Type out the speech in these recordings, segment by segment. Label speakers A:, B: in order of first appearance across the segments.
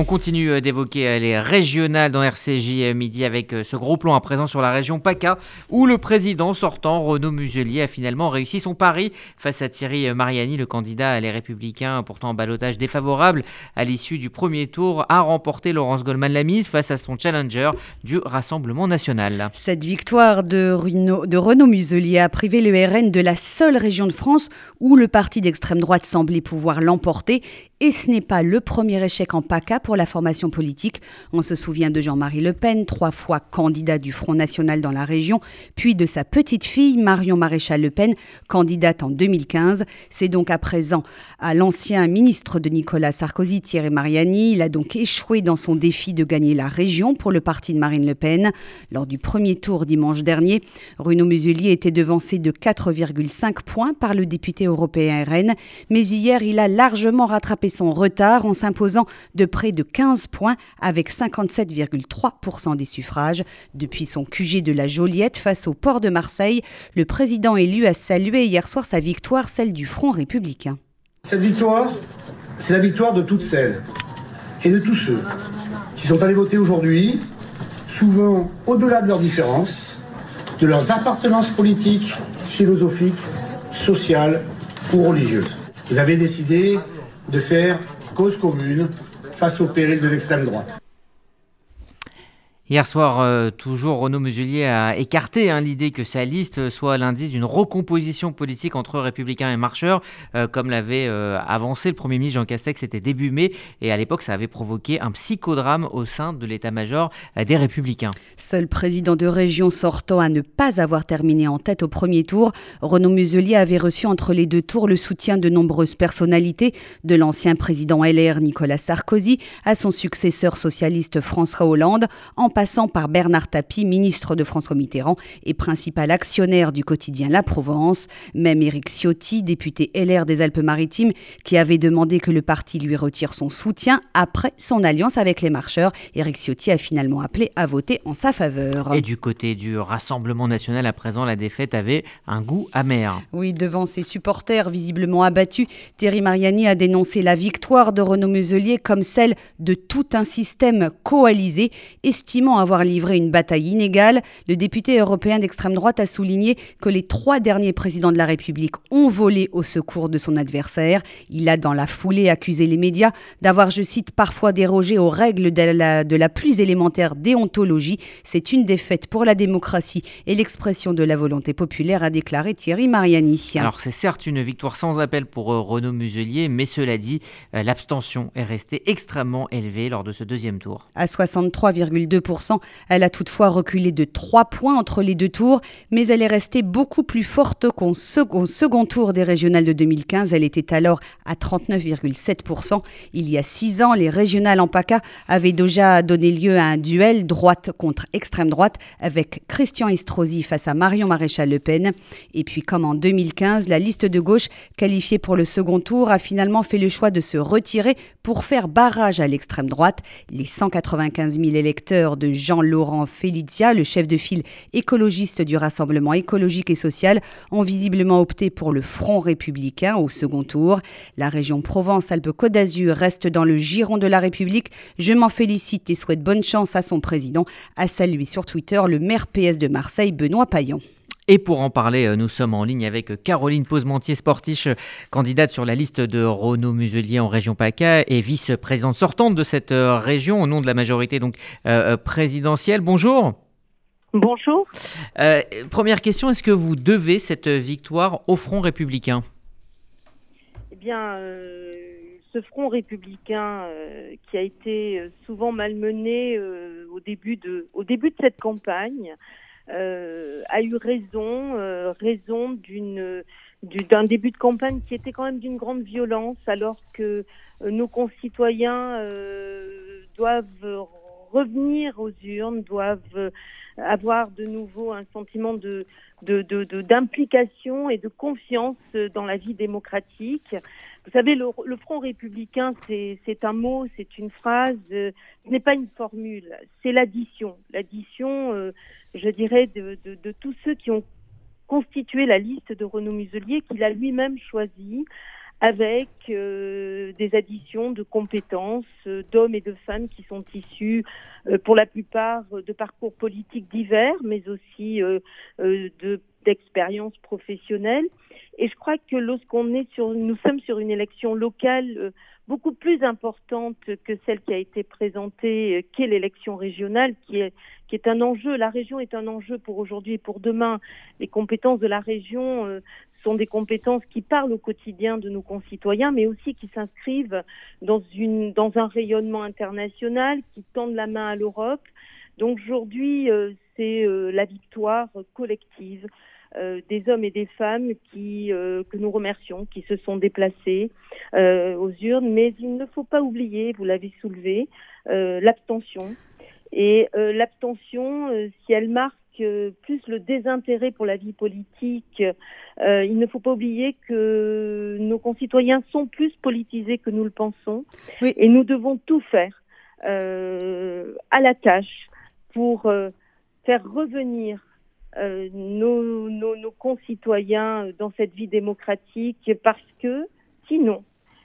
A: On continue d'évoquer les régionales dans RCJ midi avec ce gros plan à présent sur la région PACA où le président sortant Renaud Muselier a finalement réussi son pari face à Thierry Mariani, le candidat à les Républicains pourtant en ballottage défavorable à l'issue du premier tour, a remporté Laurence Goldman la mise face à son challenger du Rassemblement national.
B: Cette victoire de, de Renaud Muselier a privé le RN de la seule région de France où le parti d'extrême droite semblait pouvoir l'emporter et ce n'est pas le premier échec en PACA pour la formation politique. On se souvient de Jean-Marie Le Pen, trois fois candidat du Front National dans la région, puis de sa petite fille Marion Maréchal Le Pen, candidate en 2015. C'est donc à présent à l'ancien ministre de Nicolas Sarkozy, Thierry Mariani. Il a donc échoué dans son défi de gagner la région pour le parti de Marine Le Pen. Lors du premier tour dimanche dernier, Bruno Muselier était devancé de 4,5 points par le député européen RN, mais hier il a largement rattrapé son retard en s'imposant de près de 15 points avec 57,3% des suffrages. Depuis son QG de la Joliette face au port de Marseille, le président élu a salué hier soir sa victoire, celle du Front républicain.
C: Cette victoire, c'est la victoire de toutes celles et de tous ceux qui sont allés voter aujourd'hui, souvent au-delà de leurs différences, de leurs appartenances politiques, philosophiques, sociales ou religieuses. Vous avez décidé de faire cause commune face au péril de l'extrême droite.
A: Hier soir, euh, toujours, Renaud Muselier a écarté hein, l'idée que sa liste soit l'indice d'une recomposition politique entre républicains et marcheurs, euh, comme l'avait euh, avancé le Premier ministre Jean Castex, c'était début mai, et à l'époque ça avait provoqué un psychodrame au sein de l'état-major des républicains.
B: Seul président de région sortant à ne pas avoir terminé en tête au premier tour, Renaud Muselier avait reçu entre les deux tours le soutien de nombreuses personnalités, de l'ancien président LR Nicolas Sarkozy à son successeur socialiste François Hollande, en passant par Bernard Tapie, ministre de François Mitterrand et principal actionnaire du quotidien La Provence, même Éric Ciotti, député LR des Alpes-Maritimes, qui avait demandé que le parti lui retire son soutien après son alliance avec les marcheurs. Éric Ciotti a finalement appelé à voter en sa faveur.
A: Et du côté du Rassemblement national, à présent, la défaite avait un goût amer.
B: Oui, devant ses supporters visiblement abattus, Thierry Mariani a dénoncé la victoire de Renaud Muselier comme celle de tout un système coalisé, estimant avoir livré une bataille inégale, le député européen d'extrême droite a souligné que les trois derniers présidents de la République ont volé au secours de son adversaire. Il a dans la foulée accusé les médias d'avoir, je cite, parfois dérogé aux règles de la, de la plus élémentaire déontologie. C'est une défaite pour la démocratie et l'expression de la volonté populaire, a déclaré Thierry Mariani.
A: Alors c'est certes une victoire sans appel pour euh, Renaud Muselier, mais cela dit, euh, l'abstention est restée extrêmement élevée lors de ce deuxième tour.
B: À 63,2%, elle a toutefois reculé de 3 points entre les deux tours, mais elle est restée beaucoup plus forte qu'au second, tour des régionales de 2015. Elle était alors à 39,7%. Il y a 6 ans, les régionales en PACA avaient déjà donné lieu à un duel droite contre extrême droite avec Christian Estrosi face à Marion Maréchal Le Pen. Et puis comme en 2015, la liste de gauche qualifiée pour le second tour a finalement fait le choix de se retirer pour faire barrage à l'extrême droite. Les 195 000 électeurs de Jean-Laurent Felicia, le chef de file écologiste du Rassemblement écologique et social, ont visiblement opté pour le Front républicain au second tour. La région Provence-Alpes-Côte d'Azur reste dans le giron de la République. Je m'en félicite et souhaite bonne chance à son président, a salué sur Twitter le maire PS de Marseille, Benoît Payan.
A: Et pour en parler, euh, nous sommes en ligne avec Caroline Posementier-Sportiche, candidate sur la liste de Renaud Muselier en région PACA et vice-présidente sortante de cette euh, région au nom de la majorité donc euh, présidentielle. Bonjour.
D: Bonjour.
A: première question, est-ce que vous devez cette victoire au Front républicain?
D: Eh bien, ce Front républicain qui a été souvent malmené au, début de, au début de cette campagne, euh, a eu raison, euh, raison d'une d'un début de campagne qui était quand même d'une grande violence, alors que euh, nos concitoyens doivent revenir aux urnes, doivent avoir de nouveau un sentiment de d'implication de, de, et de confiance dans la vie démocratique. Vous savez, le, le Front républicain, c'est un mot, c'est une phrase, ce n'est pas une formule, c'est l'addition. L'addition, je dirais, de, tous ceux qui ont constitué la liste de Renaud Muselier, qu'il a lui-même choisi avec euh, des additions de compétences euh, d'hommes et de femmes qui sont issus euh, pour la plupart de parcours politiques divers, mais aussi de d'expériences professionnelles. Et je crois que lorsqu'on est sur, nous sommes sur une élection locale beaucoup plus importante que celle qui a été présentée, qu'est l'élection régionale, qui est, qui est un enjeu. La région est un enjeu pour aujourd'hui et pour demain. Les compétences de la région sont des compétences qui parlent au quotidien de nos concitoyens, mais aussi qui s'inscrivent dans, une, dans un rayonnement international, qui tendent la main à l'Europe. Donc aujourd'hui, euh, c'est euh, la victoire collective euh, des hommes et des femmes qui, que nous remercions, qui se sont déplacés aux urnes. Mais il ne faut pas oublier, vous l'avez soulevé, l'abstention. Et l'abstention, si elle marque plus le désintérêt pour la vie politique. Euh, il ne faut pas oublier que nos concitoyens sont plus politisés que nous le pensons. Et nous devons tout faire euh, à la tâche pour euh, faire revenir nos, nos, concitoyens dans cette vie démocratique parce que sinon,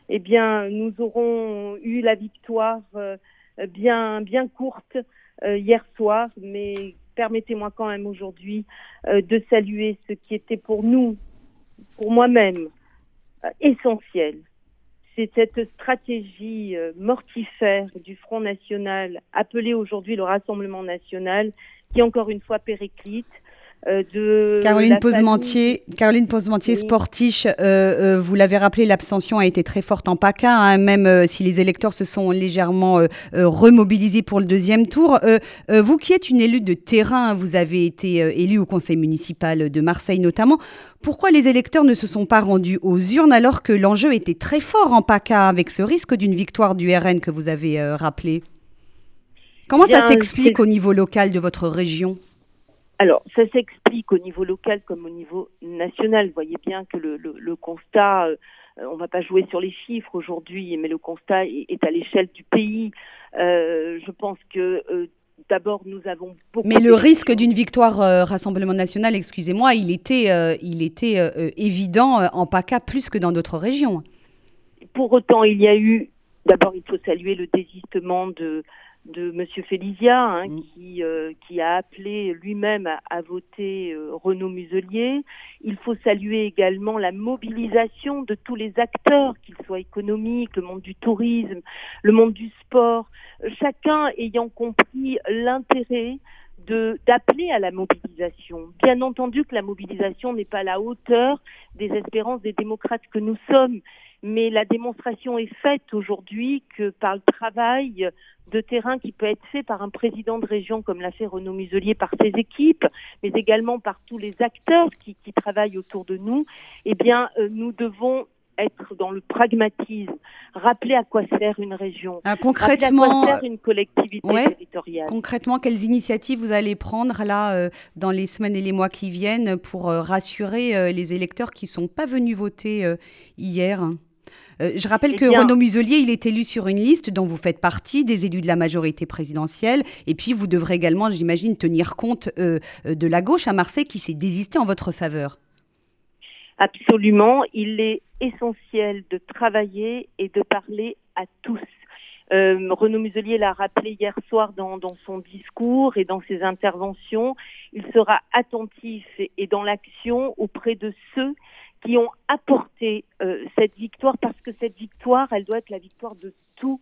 D: eh bien, nous aurons eu la victoire bien, bien courte hier soir, mais permettez-moi quand même aujourd'hui euh, de saluer ce qui était pour nous, pour moi-même, euh, essentiel. C'est cette stratégie euh, mortifère du Front National, appelée aujourd'hui le Rassemblement National, qui encore une fois périclite,
B: euh, de Caroline Posementier, Caroline Posementier, Sportiche, euh, euh, vous l'avez rappelé, l'abstention a été très forte en PACA, hein, même si les électeurs se sont légèrement remobilisés pour le deuxième tour. vous qui êtes une élue de terrain, vous avez été élue au conseil municipal de Marseille notamment. Pourquoi les électeurs ne se sont pas rendus aux urnes alors que l'enjeu était très fort en PACA avec ce risque d'une victoire du RN que vous avez rappelé? Comment ça s'explique au niveau local de votre région?
D: Alors, ça s'explique au niveau local comme au niveau national. Vous voyez bien que le, le, constat, euh, on ne va pas jouer sur les chiffres aujourd'hui, mais le constat est, à l'échelle du pays. Euh, je pense que euh, d'abord, nous avons beaucoup.
B: Mais le risque d'une victoire Rassemblement national, excusez-moi, il était, il était évident en PACA plus que dans d'autres régions.
D: Pour autant, il y a eu. D'abord, il faut saluer le désistement de de Monsieur Félizia, hein, mm. qui, euh, qui a appelé lui-même à, voter euh, Renaud Muselier. Il faut saluer également la mobilisation de tous les acteurs, qu'ils soient économiques, le monde du tourisme, le monde du sport, chacun ayant compris l'intérêt d'appeler à la mobilisation. Bien entendu que la mobilisation n'est pas à la hauteur des espérances des démocrates que nous sommes, mais la démonstration est faite aujourd'hui que par le travail de terrain qui peut être fait par un président de région comme l'a fait Renaud Muselier par ses équipes, mais également par tous les acteurs qui, travaillent autour de nous, eh bien, euh, nous devons être dans le pragmatisme, rappeler à quoi sert une région,
B: ah, concrètement, à quoi
D: sert une collectivité territoriale.
B: Concrètement, quelles initiatives vous allez prendre là euh, dans les semaines et les mois qui viennent pour euh, rassurer les électeurs qui ne sont pas venus voter hier? Euh, je rappelle eh que Renaud Muselier, il est élu sur une liste dont vous faites partie, des élus de la majorité présidentielle. Et puis, vous devrez également, j'imagine, tenir compte euh, de la gauche à Marseille qui s'est désistée en votre faveur.
D: Absolument. Il est essentiel de travailler et de parler à tous. Euh, Renaud Muselier l'a rappelé hier soir dans, son discours et dans ses interventions. Il sera attentif et dans l'action auprès de ceux qui ont apporté euh, cette victoire parce que cette victoire, elle doit être la victoire de tous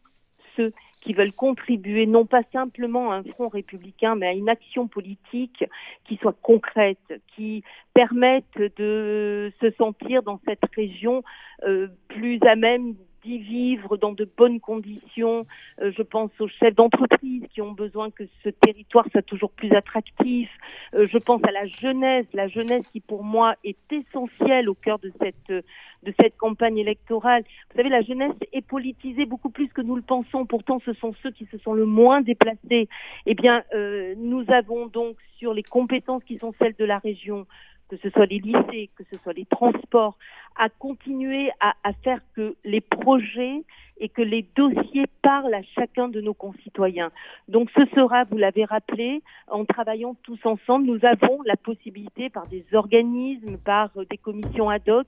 D: ceux qui veulent contribuer non pas simplement à un front républicain, mais à une action politique qui soit concrète, qui permette de se sentir dans cette région euh, plus à même d'y vivre dans de bonnes conditions. Euh, je pense aux chefs d'entreprise qui ont besoin que ce territoire soit toujours plus attractif. Euh, je pense à la jeunesse, la jeunesse qui pour moi est essentielle au cœur de cette de cette campagne électorale. Vous savez, la jeunesse est politisée beaucoup plus que nous le pensons. Pourtant, ce sont ceux qui se sont le moins déplacés. Eh bien, euh, nous avons donc sur les compétences qui sont celles de la région que ce soit les lycées, que ce soit les transports, à continuer à, faire que les projets et que les dossiers parlent à chacun de nos concitoyens. Donc ce sera, vous l'avez rappelé, en travaillant tous ensemble, nous avons la possibilité par des organismes, par des commissions ad hoc,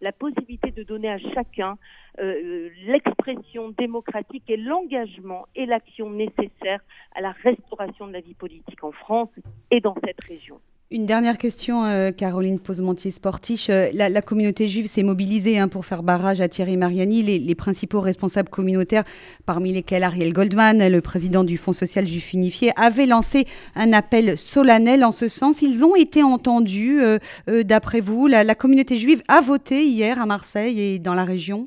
D: la possibilité de donner à chacun euh, l'expression démocratique et l'engagement et l'action nécessaire à la restauration de la vie politique en France et dans cette région.
B: Une dernière question, euh, Caroline Posmentier-Sportiche. Euh, la, communauté juive s'est mobilisée hein, pour faire barrage à Thierry Mariani. Les, principaux responsables communautaires, parmi lesquels Ariel Goldman, le président du Fonds social juif unifié, avaient lancé un appel solennel en ce sens. Ils ont été entendus, euh, d'après vous. La, communauté juive a voté hier à Marseille et dans la région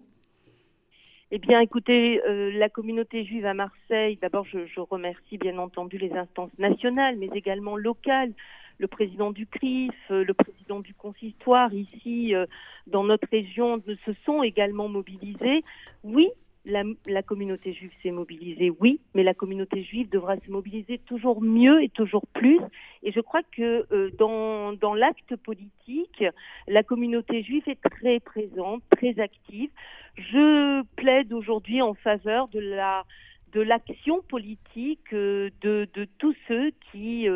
D: eh bien, écoutez, la communauté juive à Marseille, d'abord, je, remercie bien entendu les instances nationales, mais également locales, le président du CRIF, euh, le président du consistoire ici euh, dans notre région se sont également mobilisés. Oui, la, communauté juive s'est mobilisée, oui, mais la communauté juive devra se mobiliser toujours mieux et toujours plus. Et je crois que euh, dans, l'acte politique, la communauté juive est très présente, très active. Je plaide aujourd'hui en faveur de la de l'action politique de, de tous ceux qui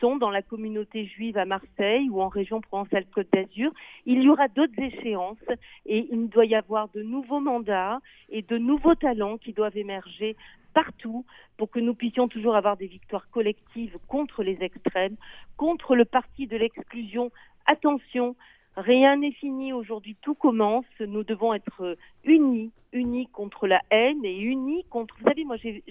D: dans la communauté juive à Marseille ou en région Provence-Alpes-Côte d'Azur. Il y aura d'autres échéances et il doit y avoir de nouveaux mandats et de nouveaux talents qui doivent émerger partout pour que nous puissions toujours avoir des victoires collectives contre les extrêmes, contre le parti de l'exclusion. Attention, Rien n'est fini aujourd'hui, tout commence. Nous devons être unis, unis contre la haine et unis contre. Vous savez, moi, j'ai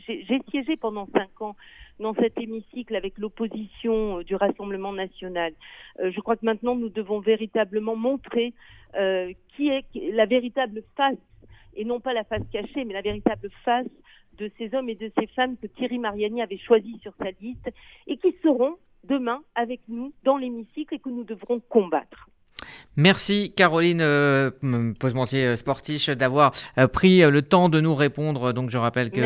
D: siégé pendant cinq ans dans cet hémicycle avec l'opposition euh, du Rassemblement national. Euh, je crois que maintenant, nous devons véritablement montrer euh, qui est la véritable face, et non pas la face cachée, mais la véritable face de ces hommes et de ces femmes que Thierry Mariani avait choisis sur sa liste et qui seront demain avec nous dans l'hémicycle et que nous devrons combattre.
A: Merci Caroline euh, Posementier euh, Sportiche d'avoir euh, pris le temps de nous répondre. Donc je rappelle que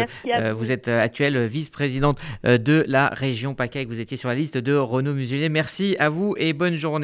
A: vous. êtes actuelle vice-présidente de la région PACA et que vous étiez sur la liste de Renaud Muselier. Merci à vous et bonne journée.